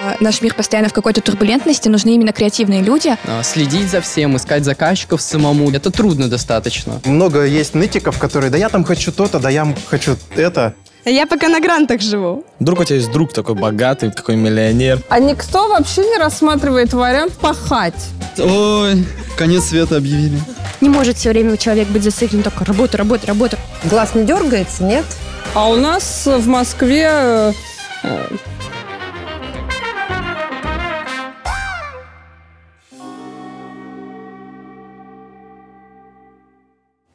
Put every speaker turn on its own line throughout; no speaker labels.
Э, наш мир постоянно в какой-то турбулентности, нужны именно креативные люди.
А, следить за всем, искать заказчиков самому, это трудно достаточно.
Много есть нытиков, которые, да я там хочу то-то, да я хочу это.
Я пока на грантах живу.
Вдруг у тебя есть друг такой богатый, такой миллионер.
А никто вообще не рассматривает вариант пахать.
Ой, конец света объявили.
Не может все время человек быть зациклен только работа, работа, работа.
Глаз не дергается, нет?
А у нас в Москве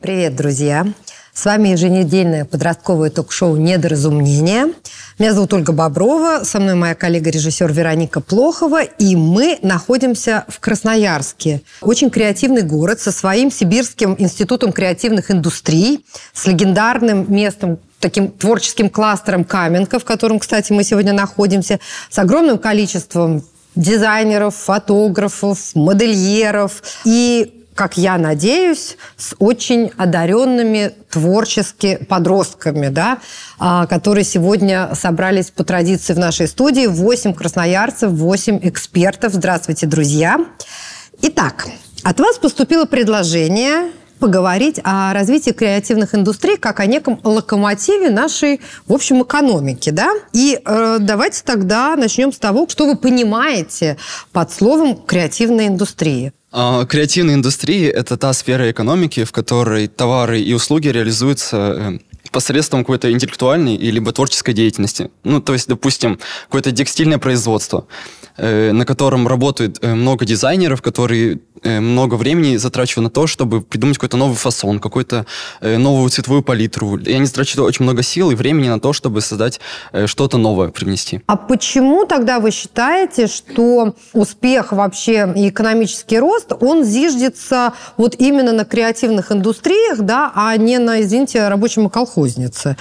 Привет, друзья! С вами еженедельное подростковое ток-шоу «Недоразумение». Меня зовут Ольга Боброва, со мной моя коллега-режиссер Вероника Плохова, и мы находимся в Красноярске. Очень креативный город со своим Сибирским институтом креативных индустрий, с легендарным местом таким творческим кластером Каменка, в котором, кстати, мы сегодня находимся, с огромным количеством дизайнеров, фотографов, модельеров и как я надеюсь, с очень одаренными творчески подростками, да, а, которые сегодня собрались по традиции в нашей студии. Восемь красноярцев, восемь экспертов. Здравствуйте, друзья. Итак, от вас поступило предложение поговорить о развитии креативных индустрий как о неком локомотиве нашей, в общем, экономики. Да? И э, давайте тогда начнем с того, что вы понимаете под словом «креативная индустрия».
А, креативная индустрия – это та сфера экономики, в которой товары и услуги реализуются э, посредством какой-то интеллектуальной и либо творческой деятельности. Ну, то есть, допустим, какое-то текстильное производство, на котором работает э, много дизайнеров, которые э, много времени затрачивают на то, чтобы придумать какой-то новый фасон, какую-то э, новую цветовую палитру. И они затрачивают очень много сил и времени на то, чтобы создать э, что-то новое, привнести.
А почему тогда вы считаете, что успех вообще и экономический рост, он зиждется вот именно на креативных индустриях, да, а не на, извините, рабочем колхозе? кузница.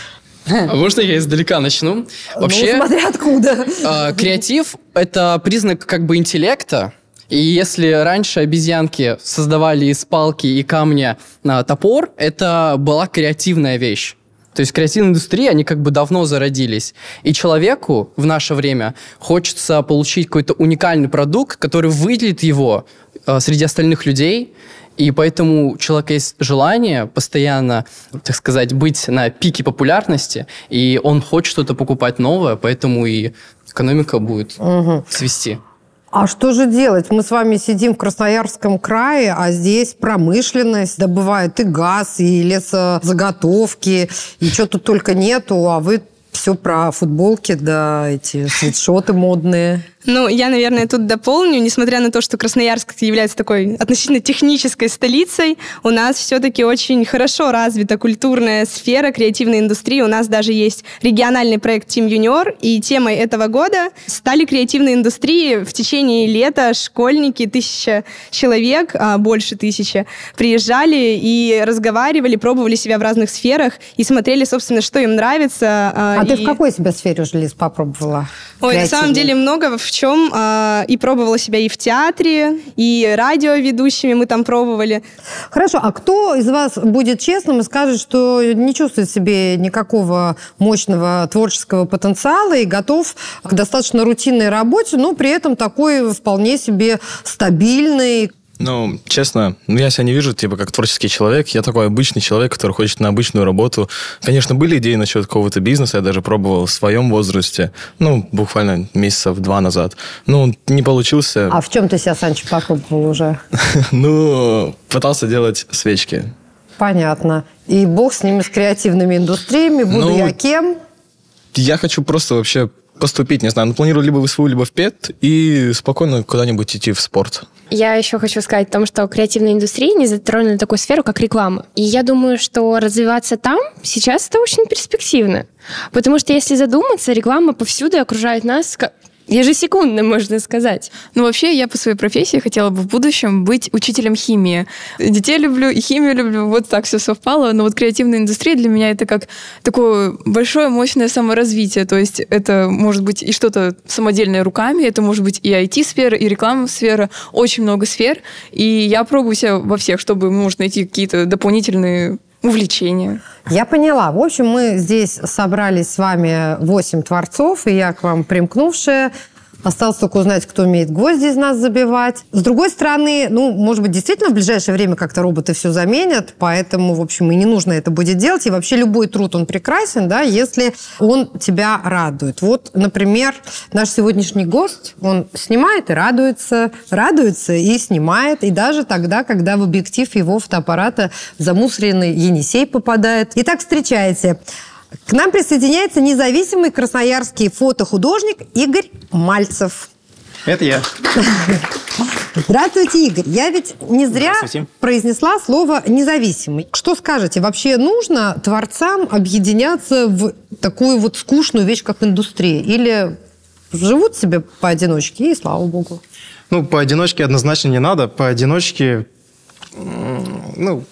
А можно я издалека начну?
Ну, Вообще, ну, смотря откуда.
Э, креатив – это признак как бы интеллекта, и если раньше обезьянки создавали из палки и камня э, топор, это была креативная вещь. То есть креативные индустрии, они как бы давно зародились. И человеку в наше время хочется получить какой-то уникальный продукт, который выделит его э, среди остальных людей, и поэтому у человека есть желание постоянно, так сказать, быть на пике популярности, и он хочет что-то покупать новое, поэтому и экономика будет угу. свести.
А что же делать? Мы с вами сидим в Красноярском крае, а здесь промышленность добывает и газ, и лесозаготовки, и что тут только нету, а вы все про футболки, да, эти свитшоты модные.
Ну, я, наверное, тут дополню. Несмотря на то, что Красноярск является такой относительно технической столицей, у нас все-таки очень хорошо развита культурная сфера креативной индустрии. У нас даже есть региональный проект Team Junior, и темой этого года стали креативные индустрии. В течение лета школьники, тысяча человек, а больше тысячи, приезжали и разговаривали, пробовали себя в разных сферах и смотрели, собственно, что им нравится.
А, а и... ты в какой себя сфере уже, Лиз, попробовала?
Ой, на самом деле много в чем э, и пробовала себя и в театре, и радиоведущими мы там пробовали.
Хорошо, а кто из вас будет честным и скажет, что не чувствует себе никакого мощного творческого потенциала и готов к достаточно рутинной работе, но при этом такой вполне себе стабильный,
ну, честно, ну, я себя не вижу, типа, как творческий человек. Я такой обычный человек, который хочет на обычную работу. Конечно, были идеи насчет какого-то бизнеса, я даже пробовал в своем возрасте, ну, буквально месяцев два назад. Ну, не получился.
А в чем ты себя, Санч, попробовал уже?
Ну, пытался делать свечки.
Понятно. И бог с ними, с креативными индустриями. Буду ну, я кем?
Я хочу просто вообще поступить, не знаю, ну, планирую либо в СВУ, либо в ПЕТ и спокойно куда-нибудь идти в спорт.
Я еще хочу сказать о том, что креативная индустрия не затронула такую сферу, как реклама. И я думаю, что развиваться там сейчас это очень перспективно. Потому что если задуматься, реклама повсюду окружает нас ежесекундно, можно сказать.
Ну, вообще, я по своей профессии хотела бы в будущем быть учителем химии. Детей люблю и химию люблю, вот так все совпало. Но вот креативная индустрия для меня это как такое большое, мощное саморазвитие. То есть это может быть и что-то самодельное руками, это может быть и IT-сфера, и рекламная сфера, очень много сфер. И я пробую себя во всех, чтобы, может, найти какие-то дополнительные увлечения.
Я поняла. В общем, мы здесь собрались с вами восемь творцов, и я к вам примкнувшая Осталось только узнать, кто умеет гвозди из нас забивать. С другой стороны, ну, может быть, действительно в ближайшее время как-то роботы все заменят, поэтому, в общем, и не нужно это будет делать. И вообще любой труд, он прекрасен, да, если он тебя радует. Вот, например, наш сегодняшний гость, он снимает и радуется, радуется и снимает, и даже тогда, когда в объектив его фотоаппарата замусоренный Енисей попадает. Итак, встречайте. К нам присоединяется независимый красноярский фотохудожник Игорь Мальцев.
Это я.
Здравствуйте, Игорь. Я ведь не зря произнесла слово «независимый». Что скажете, вообще нужно творцам объединяться в такую вот скучную вещь, как индустрия? Или живут себе поодиночке, и слава богу?
Ну, поодиночке однозначно не надо. Поодиночке, ну,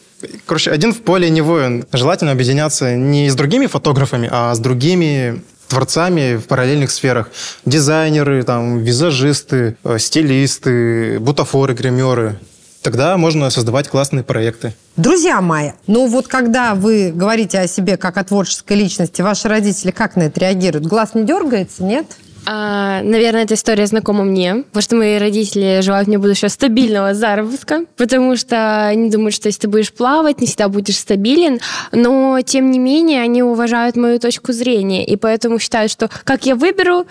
короче, один в поле не воин. Желательно объединяться не с другими фотографами, а с другими творцами в параллельных сферах. Дизайнеры, там, визажисты, э, стилисты, бутафоры, гримеры. Тогда можно создавать классные проекты.
Друзья мои, ну вот когда вы говорите о себе как о творческой личности, ваши родители как на это реагируют? Глаз не дергается, нет?
А, наверное, эта история знакома мне, потому что мои родители желают мне будущего стабильного заработка, потому что они думают, что если ты будешь плавать, не всегда будешь стабилен, но, тем не менее, они уважают мою точку зрения, и поэтому считают, что как я выберу,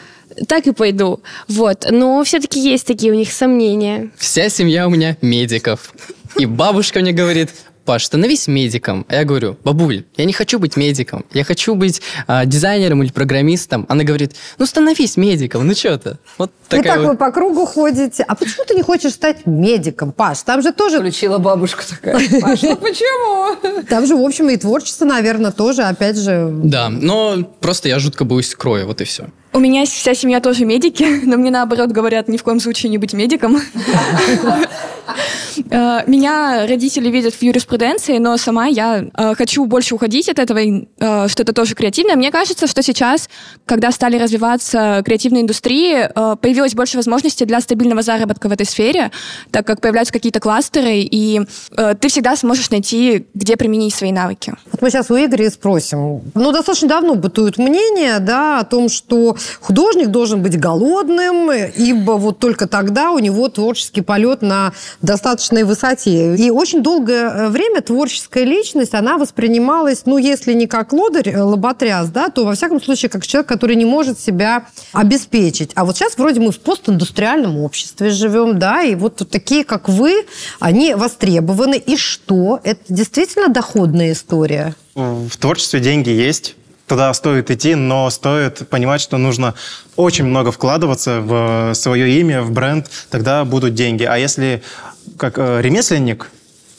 так и пойду. Вот. Но все-таки есть такие у них сомнения.
Вся семья у меня медиков. И бабушка мне говорит, Паш, становись медиком. А я говорю, бабуль, я не хочу быть медиком, я хочу быть а, дизайнером или программистом. Она говорит, ну становись медиком, ну что ты? Вот
И
такая
так
вот.
вы по кругу ходите. А почему ты не хочешь стать медиком, Паш? Там же тоже...
Включила бабушка такая. Паш, ну почему?
Там же, в общем, и творчество, наверное, тоже, опять же...
Да, но просто я жутко боюсь крови, вот и все.
У меня вся семья тоже медики, но мне наоборот говорят ни в коем случае не быть медиком. Э, Меня родители видят в юриспруденции, но сама я э, хочу больше уходить от этого, э, что это тоже креативное. Мне кажется, что сейчас, когда стали развиваться креативные индустрии, появилось больше возможностей для стабильного заработка в этой сфере, так как появляются какие-то кластеры, и ты всегда сможешь найти, где применить свои навыки.
Вот мы сейчас у Игоря спросим. Ну, достаточно давно бытует мнение, да, о том, что художник должен быть голодным, ибо вот только тогда у него творческий полет на достаточной высоте. И очень долгое э, время творческая личность, она воспринималась, ну, если не как лодырь, э, лоботряс, да, то, во всяком случае, как человек, который не может себя обеспечить. А вот сейчас вроде мы в постиндустриальном обществе живем, да, и вот такие, как вы, они востребованы. И что? Это действительно доходная история?
В творчестве деньги есть. Туда стоит идти, но стоит понимать, что нужно очень много вкладываться в свое имя, в бренд, тогда будут деньги. А если как э, ремесленник,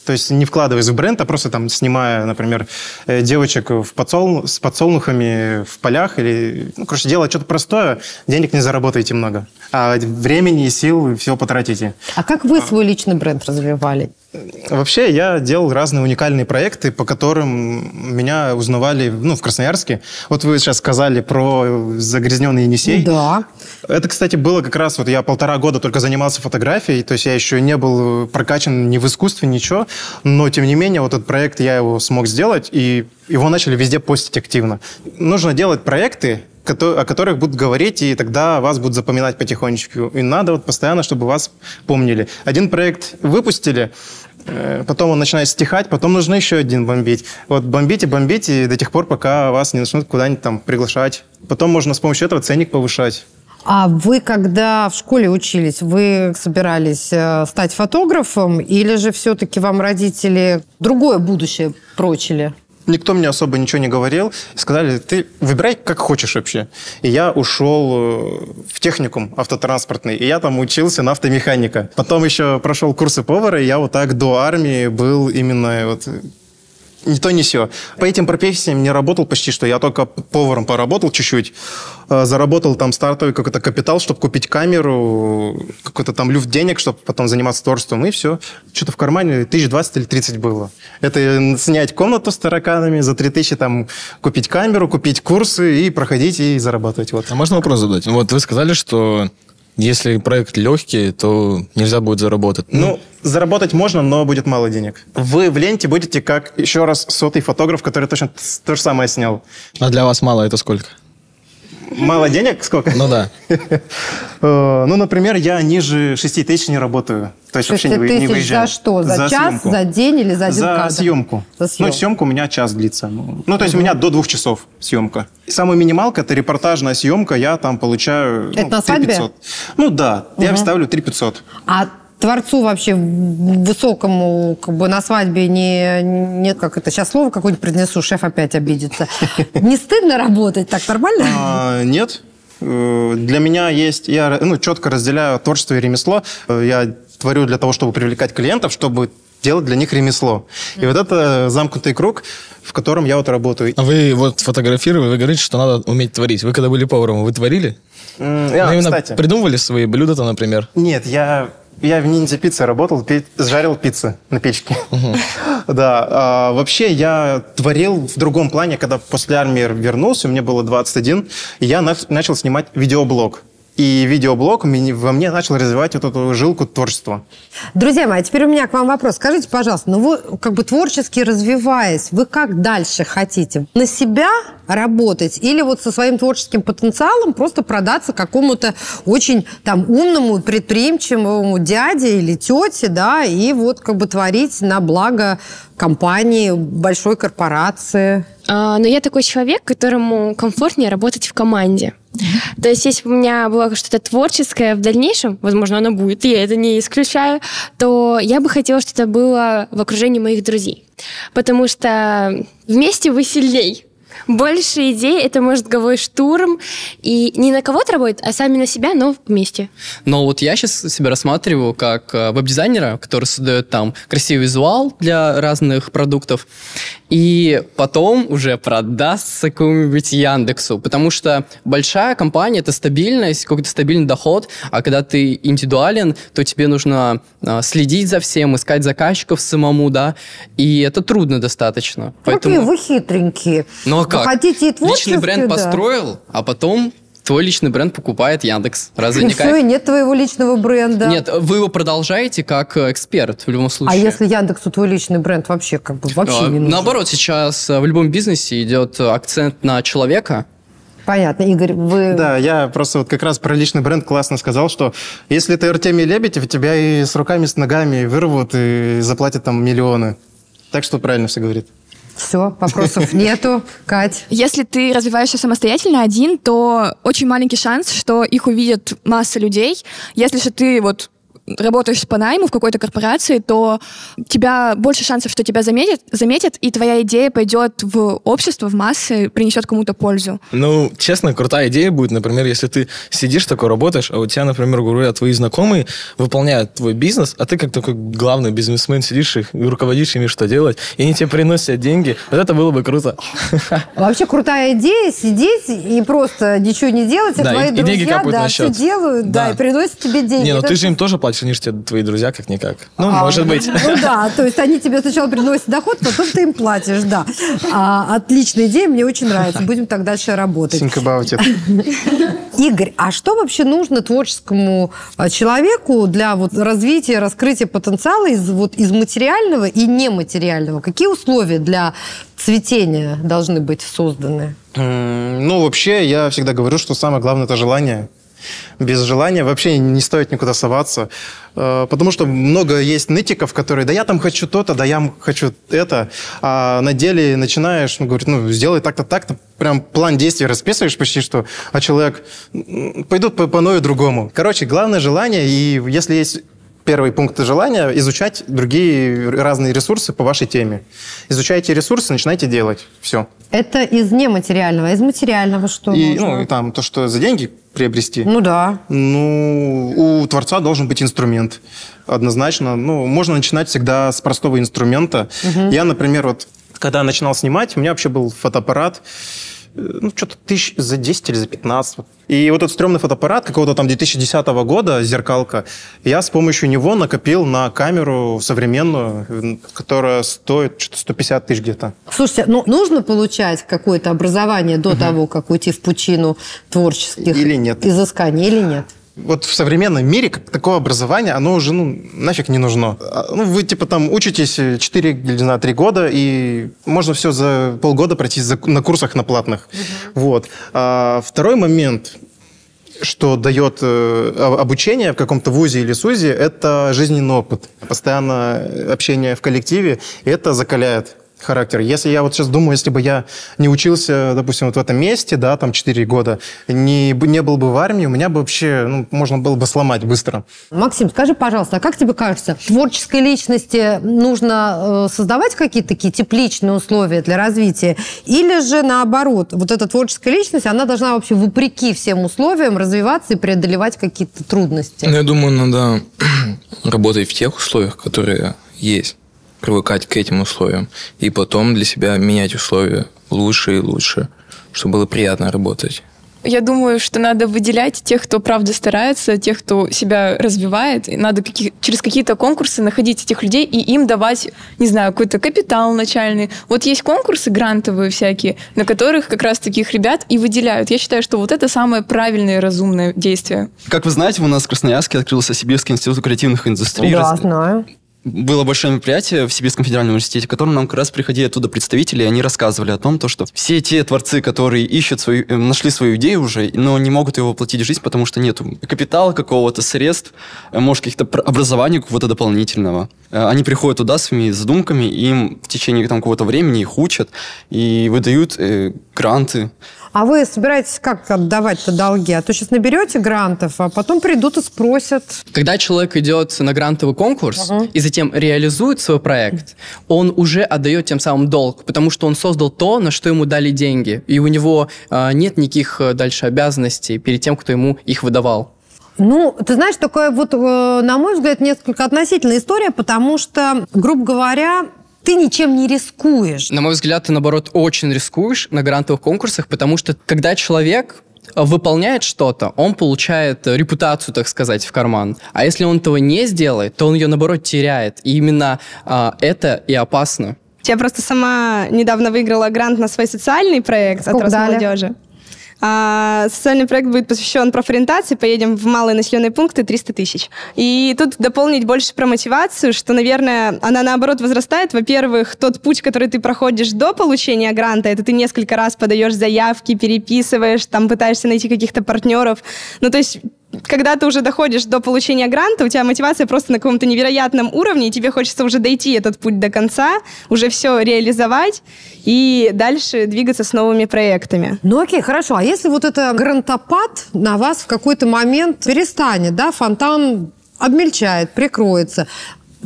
то есть не вкладываясь в бренд, а просто там снимая, например, э, девочек в подсол... с подсолнухами в полях или, ну, короче, делать что-то простое, денег не заработаете много. А времени и сил все потратите.
А как вы свой личный бренд развивали?
Вообще, я делал разные уникальные проекты, по которым меня узнавали ну, в Красноярске. Вот вы сейчас сказали про загрязненный Енисей.
Да.
Это, кстати, было как раз, вот я полтора года только занимался фотографией, то есть я еще не был прокачан ни в искусстве, ничего, но, тем не менее, вот этот проект я его смог сделать, и его начали везде постить активно. Нужно делать проекты, о которых будут говорить, и тогда вас будут запоминать потихонечку. И надо вот постоянно, чтобы вас помнили. Один проект выпустили, э, потом он начинает стихать, потом нужно еще один бомбить. Вот бомбите, бомбите до тех пор, пока вас не начнут куда-нибудь там приглашать. Потом можно с помощью этого ценник повышать.
А вы, когда в школе учились, вы собирались э, стать фотографом, или же все-таки вам родители другое будущее прочили?
Никто мне особо ничего не говорил. Сказали, ты выбирай как хочешь вообще. И я ушел э, в техникум автотранспортный, и я там учился на автомеханика. Потом еще прошел курсы повара, и я вот так до армии был именно вот э, ни то, ни сё. По этим профессиям не работал почти что. Я только поваром поработал чуть-чуть. Э, Заработал там стартовый какой-то капитал, чтобы купить камеру, какой-то там люфт денег, чтобы потом заниматься творчеством, и все. Что-то в кармане тысяч двадцать или тридцать было. Это снять комнату с тараканами, за три тысячи там купить камеру, купить курсы и проходить и зарабатывать. Вот.
А можно вопрос задать? Вот вы сказали, что если проект легкий, то нельзя будет заработать.
Ну, заработать можно, но будет мало денег. Вы в ленте будете как еще раз сотый фотограф, который точно то же самое снял.
А для вас мало это сколько?
Мало денег? Сколько?
Ну да.
Ну, например, я ниже 6 тысяч не работаю. То есть вообще
6
не, выезжаю.
за что? За, час,
съемку.
за день или за один
За
кадр?
съемку.
За съемку.
Ну, съемка у меня час длится. Ну, ну, то есть у меня до двух часов съемка. Самая минималка – это репортажная съемка. Я там получаю
Это
ну,
на свадьбе?
3500. Ну да, я ставлю 3500.
А творцу вообще высокому как бы на свадьбе не, нет, как это, сейчас слово какое-нибудь произнесу, шеф опять обидится. Не стыдно работать? Так нормально?
А, нет. Э, Для меня есть... Я ну, четко разделяю творчество и ремесло. Э, Я творю для того, чтобы привлекать клиентов, чтобы делать для них ремесло. И вот это замкнутый круг, в котором я вот работаю.
А вы вот фотографировали, вы говорите, что надо уметь творить. Вы когда были поваром, вы творили?
М,
Вы
а,
именно
кстати.
придумывали свои блюда-то, например?
Нет, я, я в ниндзя пицце работал, пе- жарил пиццы на печке. Да, а, вообще я творил в другом плане, когда после армии вернулся, мне было 21, и я на- начал снимать видеоблог. И видеоблог во мне начал развивать вот эту жилку творчества.
Друзья мои, а теперь у меня к вам вопрос. Скажите, пожалуйста, ну вы как бы творчески развиваясь, вы как дальше хотите? На себя работать или вот со своим творческим потенциалом просто продаться какому-то очень там умному, предприимчивому дяде или тете, да, и вот как бы творить на благо компании, большой корпорации?
А, Но я такой человек, которому комфортнее работать в команде. То есть, если бы у меня было что-то творческое в дальнейшем, возможно, оно будет, я это не исключаю, то я бы хотела, чтобы это было в окружении моих друзей. Потому что вместе вы сильней. Больше идей, это мозговой штурм. И не на кого-то работать, а сами на себя, но вместе.
Но вот я сейчас себя рассматриваю как э, веб-дизайнера, который создает там красивый визуал для разных продуктов, и потом уже продастся какому-нибудь Яндексу, потому что большая компания – это стабильность, какой-то стабильный доход, а когда ты индивидуален, то тебе нужно э, следить за всем, искать заказчиков самому, да, и это трудно достаточно.
Какие вы хитренькие.
Ну а
Вы
как?
хотите и
Личный бренд
да.
построил, а потом твой личный бренд покупает Яндекс. Разве
И
не
все,
кайф?
и нет твоего личного бренда.
Нет, вы его продолжаете как э, эксперт в любом
А
случае.
если Яндексу твой личный бренд вообще как бы вообще
А,
не нужен?
Наоборот, сейчас э, в любом бизнесе идет акцент на человека.
Понятно. Игорь, вы...
Да, я просто вот как раз про личный бренд классно сказал, что если ты Артемий Лебедев, тебя и с руками, с ногами вырвут и заплатят там миллионы. Так что правильно все говорит.
Все, вопросов нету. Кать.
Если ты развиваешься самостоятельно один, то очень маленький шанс, что их увидят масса людей. Если же ты вот работаешь по найму в какой-то корпорации, то у тебя больше шансов, что тебя заметят, заметят, и твоя идея пойдет в общество, в массы, принесет кому-то пользу.
Ну, честно, крутая идея будет, например, если ты сидишь такой, работаешь, а у тебя, например, говоря, твои знакомые выполняют твой бизнес, а ты как такой главный бизнесмен сидишь и руководишь ими, что делать, и они тебе приносят деньги. Вот это было бы круто.
Вообще крутая идея сидеть и просто ничего не делать, а
Да,
твои
и- и деньги
друзья
капают
да,
на
все делают, да.
Да.
и приносят тебе деньги.
Не, ну
Это
ты же им тоже платишь, же тебе твои друзья как-никак. Ну,
А,
может быть.
Ну да, то есть они тебе сначала приносят доход, потом ты им платишь, да. А, отличная идея, мне очень нравится. Будем так дальше работать.
Think about it.
Игорь, а что вообще нужно творческому а, человеку для вот развития, раскрытия потенциала из, вот, из материального и нематериального? Какие условия для цветения должны быть созданы?
Ну, вообще, я всегда говорю, что самое главное – это желание. Без желания вообще не стоит никуда соваться. Э, Потому что много есть нытиков, которые, да я там хочу то-то, да я хочу это. А на деле начинаешь, ну, говорит, ну, сделай так-то, так-то. Прям план действий расписываешь почти что, а человек, пойдут по, по ною другому. Короче, главное желание, и если есть Первый пункт желания – изучать другие разные ресурсы по вашей теме. Изучайте ресурсы, начинайте делать. Все.
Это из нематериального, из материального что
И,
можно?
ну, и там то, что за деньги приобрести.
Ну да.
Ну, у творца должен быть инструмент. Однозначно. Ну, можно начинать всегда с простого инструмента. Я, например, вот когда начинал снимать, у меня вообще был фотоаппарат, ну, что-то тысяч за 10 или за 15. И вот этот стрёмный фотоаппарат какого-то там 2010 года, зеркалка, я с помощью него накопил на камеру современную, которая стоит что-то 150 тысяч где-то.
Слушайте, ну нужно получать какое-то образование до того, как уйти в пучину творческих
Или нет.
изысканий, или нет?
Вот в современном мире как такое образование, оно уже ну, нафиг не нужно. А, Ну, вы типа там учитесь 4 или на 3 года, и можно все за полгода пройти за- на курсах на платных. Вот. А второй момент, что дает э, обучение в каком-то вузе или сузе, это жизненный опыт. Постоянно общение в коллективе, это закаляет характер. Если я вот сейчас думаю, если бы я не учился, допустим, вот в этом месте, да, там 4 года, не, не был бы в армии, у меня бы вообще, ну, можно было бы сломать быстро.
Максим, скажи, пожалуйста, а как тебе кажется, творческой личности нужно э, создавать какие-то такие тепличные условия для развития? Или же наоборот, вот эта творческая личность, она должна вообще вопреки всем условиям развиваться и преодолевать какие-то трудности?
Ну, я думаю, надо работать в тех условиях, которые есть, привыкать к этим условиям, и потом для себя менять условия лучше и лучше, чтобы было приятно работать.
Я думаю, что надо выделять тех, кто правда старается, тех, кто себя развивает. И надо каких- через какие-то конкурсы находить этих людей и им давать, не знаю, какой-то капитал начальный. Вот есть конкурсы грантовые всякие, на которых как раз таких ребят и выделяют. Я считаю, что вот это самое правильное и разумное действие.
Как вы знаете, у нас в Красноярске открылся Сибирский институт креативных индустрий.
Да,
Раз-
знаю.
Было большое мероприятие в Сибирском федеральном университете, в котором нам как раз приходили оттуда представители, и они рассказывали о том, то, что все те творцы, которые ищут свою, э, нашли свою идею уже, но не могут его воплотить в жизнь, потому что нет капитала какого-то, средств, э, может, каких-то образования какого-то дополнительного. Э, Они приходят туда своими задумками, им в течение там, какого-то времени их учат и выдают э, гранты.
А вы собираетесь как отдавать-то долги? А то сейчас наберете грантов, а потом придут и спросят.
Когда человек идет на грантовый конкурс
Ага.
и затем реализует свой проект, он уже отдает тем самым долг, потому что он создал то, на что ему дали деньги, и у него а, нет никаких э, дальше обязанностей перед тем, кто ему их выдавал.
Ну, ты знаешь, такая вот, э, на мой взгляд, несколько относительная история, потому что, грубо говоря, ты ничем не рискуешь.
На мой взгляд, ты, наоборот, очень рискуешь на грантовых конкурсах, потому что когда человек э, выполняет что-то, он получает э, репутацию, так сказать, в карман. А если он этого не сделает, то он ее, наоборот, теряет. И именно а, это и опасно.
Я просто сама недавно выиграла грант на свой социальный проект
Сколько
от
дали?
А, социальный проект будет посвящен профориентации. Поедем в малые населенные пункты 300 тысяч. И тут дополнить больше про мотивацию, что, наверное, она наоборот возрастает. Во-первых, тот путь, который ты проходишь до получения гранта, это ты несколько раз подаешь заявки, переписываешь, там пытаешься найти каких-то партнеров. Ну, то есть когда ты уже доходишь до получения гранта, у тебя мотивация просто на каком-то невероятном уровне, и тебе хочется уже дойти этот путь до конца, уже все реализовать и дальше двигаться с новыми проектами.
Ну окей, хорошо. А если вот это грантопад на вас в какой-то момент перестанет, да, фонтан обмельчает, прикроется,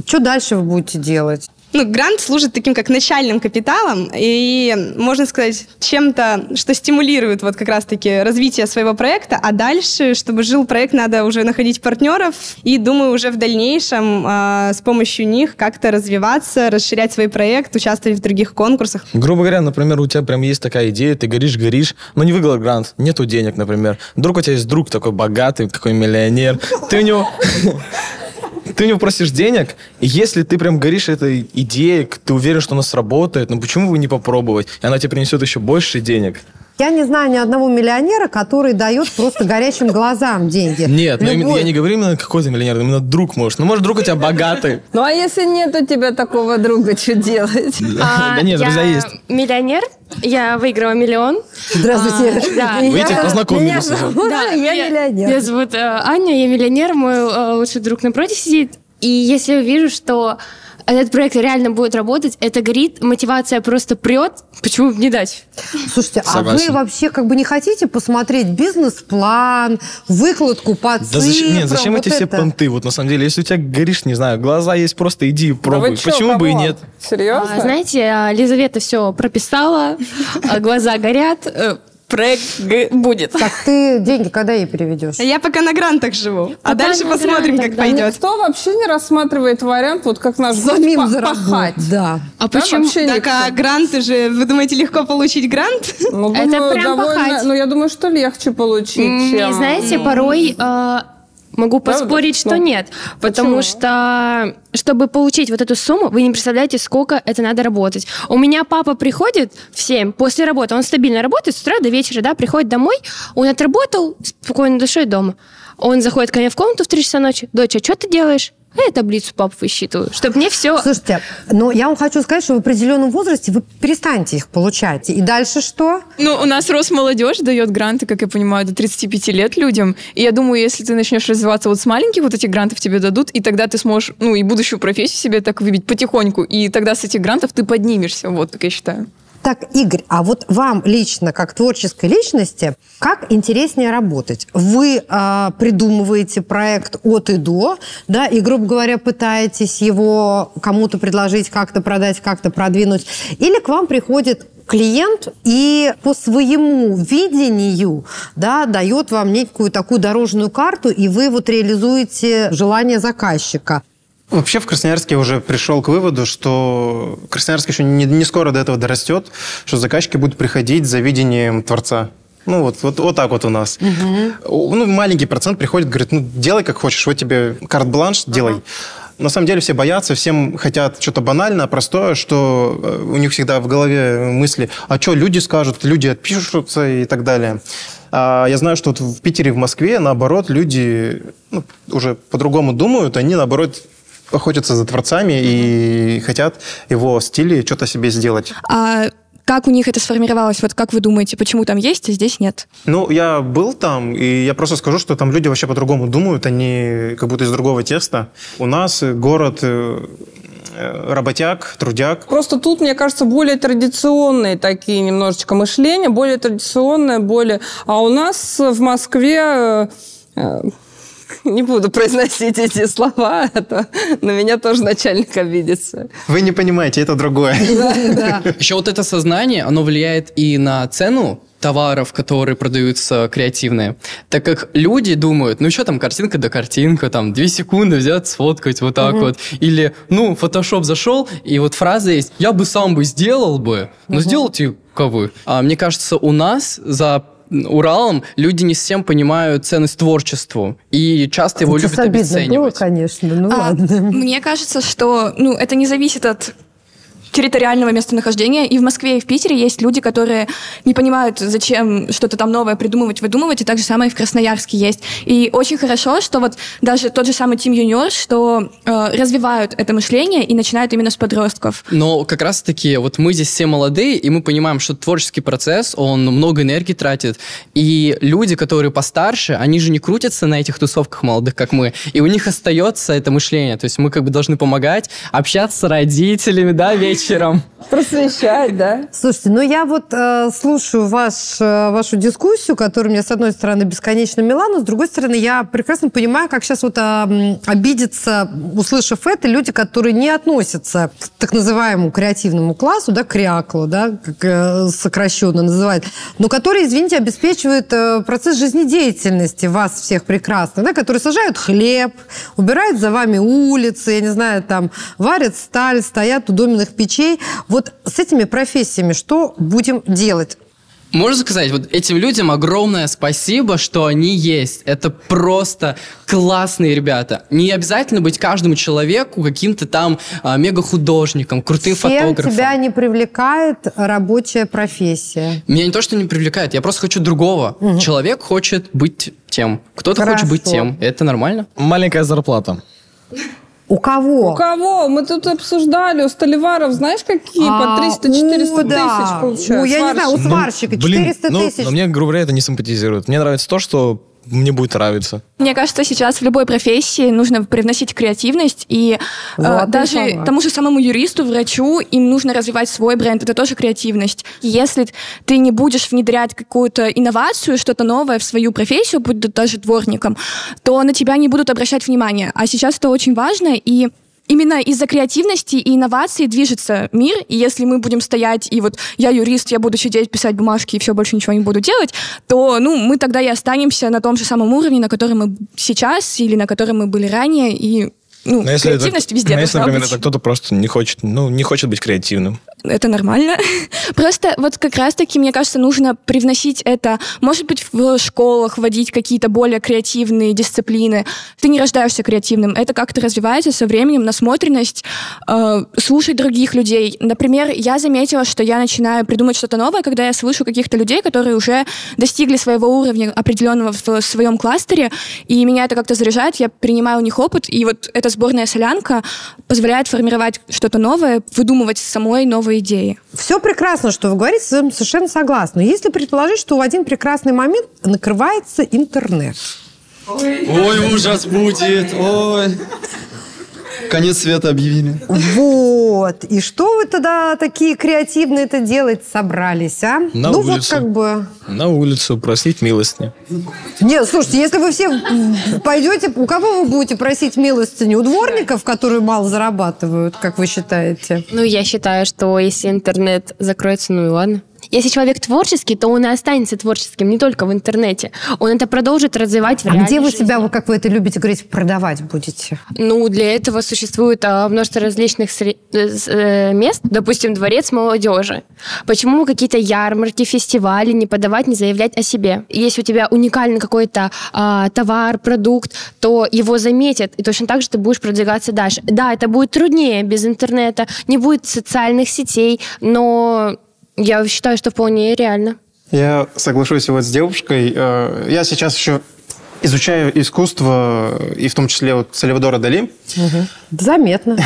что дальше вы будете делать?
Ну, грант служит таким как начальным капиталом, и, можно сказать, чем-то, что стимулирует вот как раз-таки развитие своего проекта, а дальше, чтобы жил проект, надо уже находить партнеров, и, думаю, уже в дальнейшем а, с помощью них как-то развиваться, расширять свой проект, участвовать в других конкурсах.
Грубо говоря, например, у тебя прям есть такая идея, ты горишь, горишь, но не выиграл грант, нету денег, например. Вдруг у тебя есть друг такой богатый, какой миллионер, ты у него... Ты у него просишь денег, и если ты прям горишь этой идеей, ты уверен, что она сработает, ну почему бы не попробовать? И она тебе принесет еще больше денег.
Я не знаю ни одного миллионера, который дает просто горящим глазам деньги.
Нет, ну,
Любой-
я не говорю именно какой-то миллионер, именно друг может. Ну, может, друг у тебя богатый.
Ну а если нет у тебя такого друга, что делать?
Да нет,
А, я
друзья есть.
миллионер, я выиграла миллион.
Здравствуйте.
А, да.
Видите,
Я-
познакомились
меня
уже.
зовут
Да,
я миллионер.
Меня зовут э, Аня, я миллионер, мой э, лучший друг напротив сидит. И если я вижу, что этот проект реально будет работать, это горит, мотивация просто прет, почему бы не дать?
Слушайте, а вы
Согласен.
вообще как бы не хотите посмотреть бизнес-план, выкладку по
Да
цифрам?
зачем, нет, зачем
вот
эти все
это?
понты? Вот на самом деле, если у тебя горишь, не знаю, глаза есть, просто иди и
Да
пробуй.
вы чё,
Почему бы и
кого?
нет?
Серьезно?
А, знаете, а, Лизавета все прописала, а, глаза горят, э, проект г- будет.
Так ты деньги когда ей переведешь?
А Я пока на грантах живу, а
Пока
дальше
на
посмотрим,
грантах,
как
да.
пойдет.
Никто вообще не рассматривает вариант, вот как наш
Самим
по- пахать.
Да.
А
Да,
почему?
вообще
Так,
никто.
а гранты же, вы думаете, легко получить грант?
Ну,
Это
думаю,
прям
довольно-
пахать.
Ну, я думаю, что легче получить, чем...
Не знаете, порой э, могу поспорить, что
Ну,
нет. Потому
почему?
что, чтобы получить вот эту сумму, вы не представляете, сколько это надо работать. У меня папа приходит в 7 после работы, он стабильно работает с утра до вечера, да, приходит домой, он отработал спокойно душой дома. Он заходит ко мне в комнату в 3 часа ночи. Доча, что ты делаешь? А я таблицу пап высчитываю, чтобы мне все...
Слушайте, но я вам хочу сказать, что в определенном возрасте вы перестанете их получать. И дальше что?
Ну, у нас Росмолодежь дает гранты, как я понимаю, до 35 лет людям. И я думаю, если ты начнешь развиваться вот с маленьких, вот этих грантов тебе дадут, и тогда ты сможешь, ну, и будущую профессию себе так выбить потихоньку. И тогда с этих грантов ты поднимешься, вот, как я считаю.
Так, Игорь, а вот вам лично, как творческой личности, как интереснее работать? Вы э, придумываете проект от и до, да, и, грубо говоря, пытаетесь его кому-то предложить, как-то продать, как-то продвинуть, или к вам приходит клиент и по своему видению да, дает вам некую такую дорожную карту, и вы вот реализуете желание заказчика.
Вообще в Красноярске уже пришел к выводу, что Красноярск еще не, не скоро до этого дорастет, что заказчики будут приходить за видением Творца. Ну, вот, вот, вот так вот у нас. Угу. Ну, маленький процент приходит, говорит, ну, делай как хочешь, вот тебе карт-бланш, делай. Ага. На самом деле все боятся, всем хотят что-то банальное, простое, что э, у них всегда в голове мысли, а что люди скажут, люди отпишутся и так далее. А я знаю, что вот в Питере, в Москве, наоборот, люди ну, уже по-другому думают, они, наоборот, охотятся за творцами и хотят его стиле что-то себе сделать.
А как у них это сформировалось? Вот как вы думаете, почему там есть, а здесь нет?
Ну, я был там, и я просто скажу, что там люди вообще по-другому думают, они как будто из другого теста. У нас город э, работяг, трудяг.
Просто тут, мне кажется, более традиционные такие немножечко мышления, более традиционное, более... А у нас в Москве э, не буду произносить эти слова, а то на меня тоже начальник обидится.
Вы не понимаете, это другое.
Еще вот это сознание, оно влияет и на цену товаров, которые продаются креативные. Так как люди думают, ну что там, картинка да картинка, там, две секунды взять, сфоткать вот так угу. вот. Или, ну, фотошоп зашел, и вот фраза есть, я бы сам бы сделал бы, но угу. сделайте кого. А мне кажется, у нас за Уралом люди не всем понимают ценность творчеству. И часто его это любят обесценивать.
было, конечно, ну а, ладно.
Мне кажется, что ну, это не зависит от территориального местонахождения. И в Москве, и в Питере есть люди, которые не понимают, зачем что-то там новое придумывать, выдумывать, и так же самое и в Красноярске есть. И очень хорошо, что вот даже тот же самый Team Junior, что э, развивают это мышление и начинают именно с подростков.
Но как раз-таки вот мы здесь все молодые, и мы понимаем, что творческий процесс, он много энергии тратит, и люди, которые постарше, они же не крутятся на этих тусовках молодых, как мы, и у них остается это мышление, то есть мы как бы должны помогать, общаться с родителями, да, вечером, вечером.
Просвещать, да?
Слушайте, ну я вот э, слушаю ваш, э, вашу дискуссию, которая мне, с одной стороны, бесконечно мила, но с другой стороны, я прекрасно понимаю, как сейчас вот э, обидятся, услышав это, люди, которые не относятся к так называемому креативному классу, да, кряклу, да, как э, сокращенно называют, но которые, извините, обеспечивают э, процесс жизнедеятельности вас всех прекрасных, да, которые сажают хлеб, убирают за вами улицы, я не знаю, там, варят сталь, стоят у доменных печей, врачей. Вот с этими профессиями что будем делать?
Можно сказать, вот этим людям огромное спасибо, что они есть. Это просто классные ребята. Не обязательно быть каждому человеку каким-то там а, мега-художником, крутым
Чем
фотографом.
тебя не привлекает рабочая профессия?
Меня не то, что не привлекает, я просто хочу другого. Угу. Человек хочет быть тем. Кто-то хочет быть тем. Это нормально.
Маленькая зарплата.
У кого?
У кого? Мы тут обсуждали, у Столиваров, знаешь, какие а, по 300-400 да. тысяч получают? Ну,
я не знаю, у сварщика ну, 400
блин,
тысяч.
Ну, но мне, грубо говоря, это не симпатизирует. Мне нравится то, что мне будет нравиться.
Мне кажется, сейчас в любой профессии нужно привносить креативность, и э, даже слова. тому же самому юристу, врачу, им нужно развивать свой бренд, это тоже креативность. Если ты не будешь внедрять какую-то инновацию, что-то новое в свою профессию, будь даже дворником, то на тебя не будут обращать внимание. А сейчас это очень важно, и именно из-за креативности и инноваций движется мир, и если мы будем стоять, и вот я юрист, я буду сидеть, писать бумажки, и все, больше ничего не буду делать, то, ну, мы тогда и останемся на том же самом уровне, на котором мы сейчас, или на котором мы были ранее, и ну,
Но если это-
креативность везде
но если, например,
быть.
это кто-то просто не хочет, ну, не хочет быть креативным.
это нормально. Просто вот как раз-таки, мне кажется, нужно привносить это, может быть, в школах вводить какие-то более креативные дисциплины. Ты не рождаешься креативным, это как-то развивается со временем, насмотренность, э, слушать других людей. Например, я заметила, что я начинаю придумать что-то новое, когда я слышу каких-то людей, которые уже достигли своего уровня определенного в своем кластере, и меня это как-то заряжает, я принимаю у них опыт, и вот эта сборная солянка позволяет формировать что-то новое, выдумывать самой новые идеи.
Все прекрасно, что вы говорите, с вами совершенно согласна. Но Если предположить, что в один прекрасный момент накрывается интернет.
Ой, ужас будет. Ой. Конец света объявили.
Вот. И что вы тогда такие креативные это делать собрались, а?
На
ну вот
улицу.
как бы...
На улицу просить милостни.
Нет, слушайте, если вы все пойдете, у кого вы будете просить милостыни? У дворников, которые мало зарабатывают, как вы считаете?
Ну, я считаю, что если интернет закроется, ну и ладно. Если человек творческий, то он и останется творческим не только в интернете. Он это продолжит развивать в
А где вы
жизни.
себя, как вы это любите говорить, продавать будете?
Ну, для этого существует а, множество различных сре- э, э, мест, допустим, дворец молодежи. Почему какие-то ярмарки, фестивали не подавать, не заявлять о себе? Если у тебя уникальный какой-то а, товар, продукт, то его заметят, и точно так же ты будешь продвигаться дальше. Да, это будет труднее без интернета, не будет социальных сетей, но я считаю, что вполне реально.
Я соглашусь вот с девушкой. Э, Я сейчас еще изучаю искусство, и в том числе вот Сальвадора Дали.
Заметно.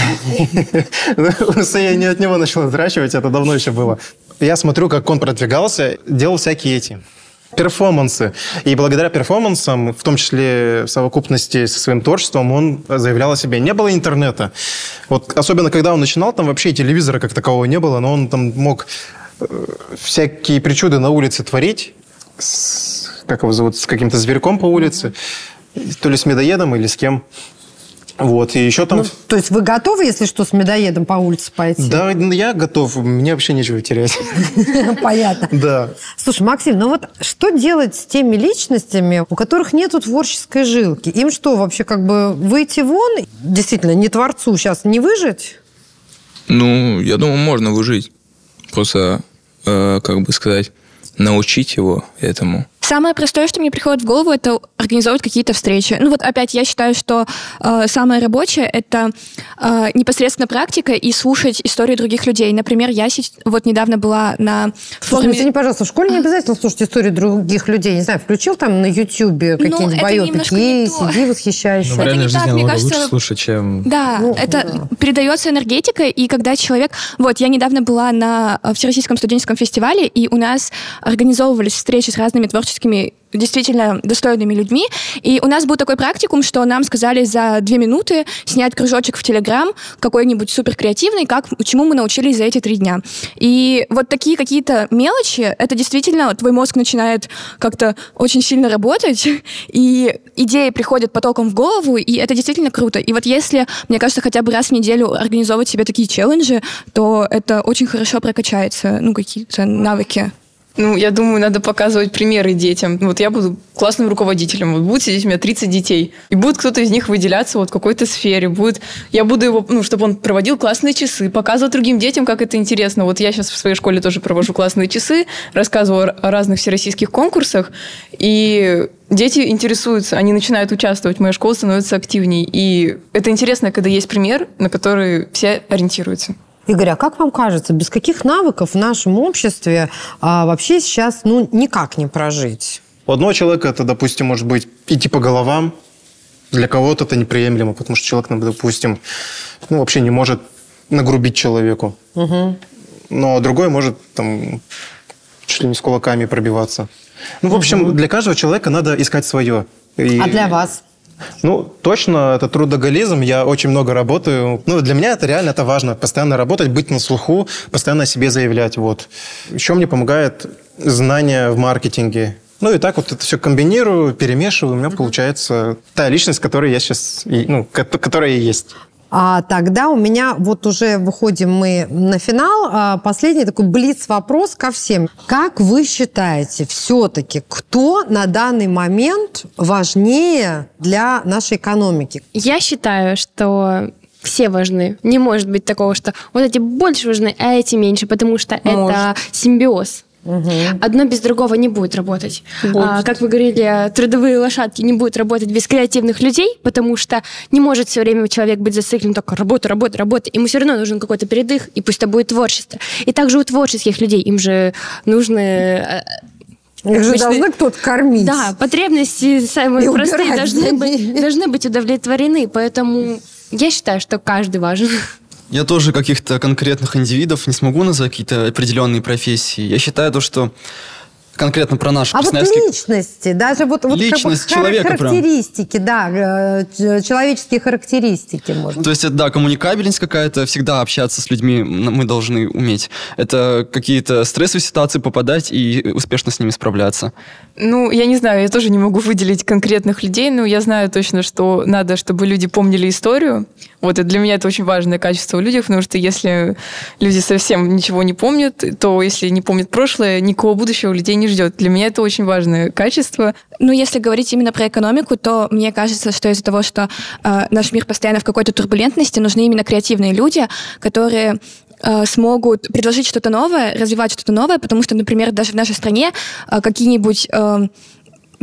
Усы я не от него начал отращивать, это давно еще было. Я смотрю, как он продвигался, делал всякие эти перформансы. И благодаря перформансам, в том числе в совокупности со своим творчеством, он заявлял о себе. Не было интернета. Вот особенно когда он начинал, там вообще телевизора как такового не было, но он там мог э, всякие причуды на улице творить, с, как его зовут, с каким-то зверьком по улице, то ли с медоедом или с кем. Вот, и еще там...
Ну, то есть вы готовы, если что, с медоедом по улице пойти?
Да, я готов, мне вообще нечего терять.
Понятно.
Да.
Слушай, Максим, ну вот что делать с теми личностями, у которых нету творческой жилки? Им что, вообще как бы выйти вон? Действительно, не творцу сейчас не выжить?
Ну, я думаю, можно выжить. Просто, э, как бы сказать, научить его этому.
Самое простое, что мне приходит в голову, это организовывать какие-то встречи. Ну вот опять я считаю, что э, самое рабочее это э, непосредственно практика и слушать истории других людей. Например, я вот недавно была на
Слушай,
форуме.
ну, извини, пожалуйста, в школе не обязательно слушать истории других людей. Не знаю, включил там на Ютьюбе какие-нибудь
Ну,
байопики
не
сиди восхищайся.
Но в
Это не
жизни
так, мне кажется-
лучше слушать, чем...
Да,
Ну,
это
да.
передается энергетика, и когда человек... Вот, я недавно была на э, Всероссийском студенческом фестивале, и у нас организовывались встречи с разными творческими действительно достойными людьми. И у нас был такой практикум, что нам сказали за две минуты снять кружочек в Телеграм какой-нибудь супер креативный, как, чему мы научились за эти три дня. И вот такие какие-то мелочи, это действительно твой мозг начинает как-то очень сильно работать, и идеи приходят потоком в голову, и это действительно круто. И вот если, мне кажется, хотя бы раз в неделю организовывать себе такие челленджи, то это очень хорошо прокачается, ну, какие-то навыки.
Ну, я думаю, надо показывать примеры детям. Вот я буду классным руководителем. Вот будет сидеть у меня 30 детей. И будет кто-то из них выделяться вот в какой-то сфере. Будет, я буду его, ну, чтобы он проводил классные часы, показывал другим детям, как это интересно. Вот я сейчас в своей школе тоже провожу классные часы, рассказываю о разных всероссийских конкурсах. И дети интересуются, они начинают участвовать. Моя школа становится активней. И это интересно, когда есть пример, на который все ориентируются.
Игорь, а как вам кажется, без каких навыков в нашем обществе а, вообще сейчас ну, никак не прожить?
У одного человека это, допустим, может быть идти по головам. Для кого-то это неприемлемо, потому что человек, ну, допустим, ну, вообще не может нагрубить человеку. Но другой может там чуть ли не с кулаками пробиваться. Ну, в общем, для каждого человека надо искать свое. И-
А для вас?
Ну, точно, это трудоголизм. Я очень много работаю. Ну, для меня это реально это важно. Постоянно работать, быть на слуху, постоянно о себе заявлять. Вот. Еще мне помогает знания в маркетинге. Ну и так вот это все комбинирую, перемешиваю, у меня получается та личность, которая я сейчас, ну, ко- которая и есть.
А тогда у меня вот уже выходим мы на финал. А, Последний такой блиц-вопрос ко всем. Как вы считаете, все-таки кто на данный момент важнее для нашей экономики?
Я считаю, что все важны. Не может быть такого, что вот эти больше важны, а эти меньше, потому что
Может.
это симбиоз. Одно без другого не будет работать. А, как вы говорили, трудовые лошадки не будут работать без креативных людей, потому что не может все время человек быть зациклен только работа, работа, работа. Ему все равно нужен какой-то передых, и пусть это будет творчество. И также у творческих людей им же нужны э,
Их же должны кто-то кормить.
да, потребности самые
И
простые должны быть, должны быть удовлетворены. Поэтому я считаю, что каждый важен.
Я тоже каких-то конкретных индивидов не смогу назвать какие-то определенные профессии. Я считаю то, что конкретно про наш
А вот
красноярский...
личности, даже вот, вот как бы
Личность человека прям.
характеристики, да, э, человеческие характеристики, можно.
То есть, это, да, коммуникабельность какая-то, всегда общаться с людьми мы должны уметь. Это какие-то стрессовые ситуации попадать и успешно с ними справляться.
Ну, я не знаю, я тоже не могу выделить конкретных людей, но я знаю точно, что надо, чтобы люди помнили историю. Вот и для меня это очень важное качество в людях, потому что если люди совсем ничего не помнят, то если не помнят прошлое, никакого будущего людей не ждет. Для меня это очень важное качество.
Ну, если говорить именно про экономику, то мне кажется, что из-за того, что э, наш мир постоянно в какой-то турбулентности, нужны именно креативные люди, которые э, смогут предложить что-то новое, развивать что-то новое, потому что, например, даже в нашей стране э, какие-нибудь э,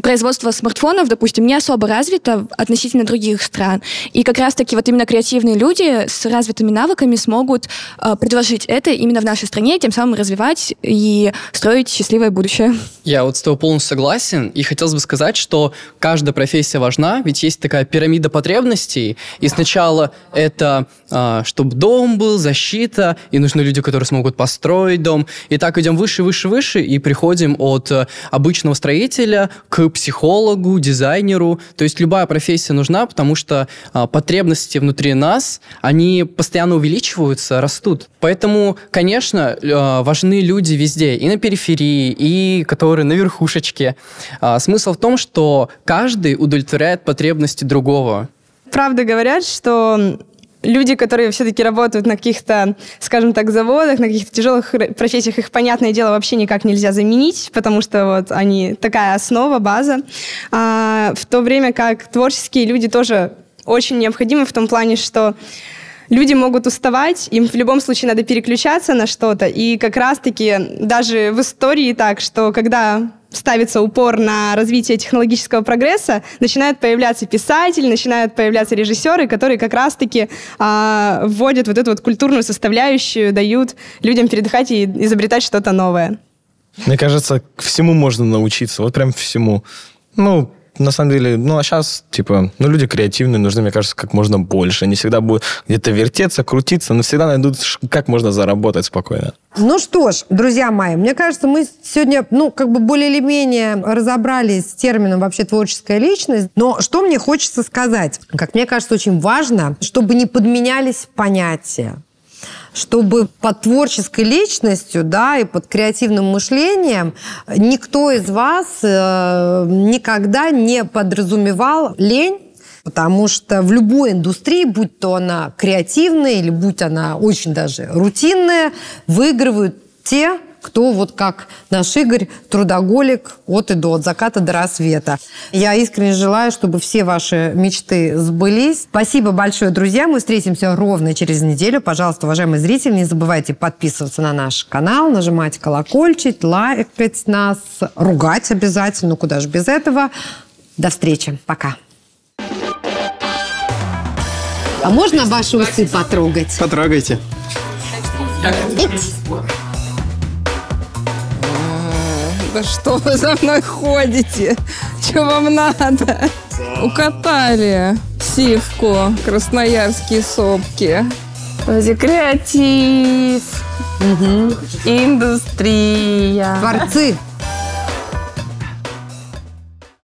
производство смартфонов, допустим, не особо развито относительно других стран. И как раз-таки вот именно креативные люди с развитыми навыками смогут э, предложить это именно в нашей стране, тем самым развивать и строить счастливое будущее.
Я вот с тобой полностью согласен, и хотелось бы сказать, что каждая профессия важна, ведь есть такая пирамида потребностей, и сначала это, чтобы дом был, защита, и нужны люди, которые смогут построить дом, и так идем выше, выше, выше, и приходим от э, обычного строителя к психологу, дизайнеру, то есть любая профессия нужна, потому что а, потребности внутри нас, они постоянно увеличиваются, растут, поэтому, конечно, э, важны люди везде, и на периферии, и которые на верхушечке. А, Смысл в том, что каждый удовлетворяет потребности другого.
Правда говорят, что люди, которые все-таки работают на каких-то, скажем так, заводах, на каких-то тяжелых профессиях, их, понятное дело, вообще никак нельзя заменить, потому что вот они такая основа, база. А, в то время как творческие люди тоже очень необходимы в том плане, что люди могут уставать, им в любом случае надо переключаться на что-то. И как раз-таки даже в истории так, что когда ставится упор на развитие технологического прогресса, начинают появляться писатели, начинают появляться режиссеры, которые как раз-таки а, вводят вот эту вот культурную составляющую, дают людям передыхать и изобретать что-то новое.
Мне кажется, всему можно научиться, вот прям всему. Ну, на самом деле, ну, а сейчас, типа, ну, люди креативные, нужны, мне кажется, как можно больше. Они всегда будут где-то вертеться, крутиться, но всегда найдут, как можно заработать спокойно.
Ну что ж, друзья мои, мне кажется, мы сегодня, ну, как бы более или менее разобрались с термином вообще творческая личность. Но что мне хочется сказать? Как мне кажется, очень важно, чтобы не подменялись понятия чтобы под творческой личностью, да, и под креативным мышлением никто из вас э, никогда не подразумевал лень, Потому что в любой индустрии, будь то она креативная или будь она очень даже рутинная, выигрывают те, кто вот как наш Игорь, трудоголик от и до, от заката до рассвета. Я искренне желаю, чтобы все ваши мечты сбылись. Спасибо большое, друзья. Мы встретимся ровно через неделю. Пожалуйста, уважаемые зрители, не забывайте подписываться на наш канал, нажимать колокольчик, лайкать нас, ругать обязательно, ну куда же без этого. До встречи. Пока. А можно ваши усы потрогать?
Потрогайте.
Да что вы за мной ходите? Что вам надо? Укатали сивку, красноярские сопки. Креатив. Индустрия.
Творцы.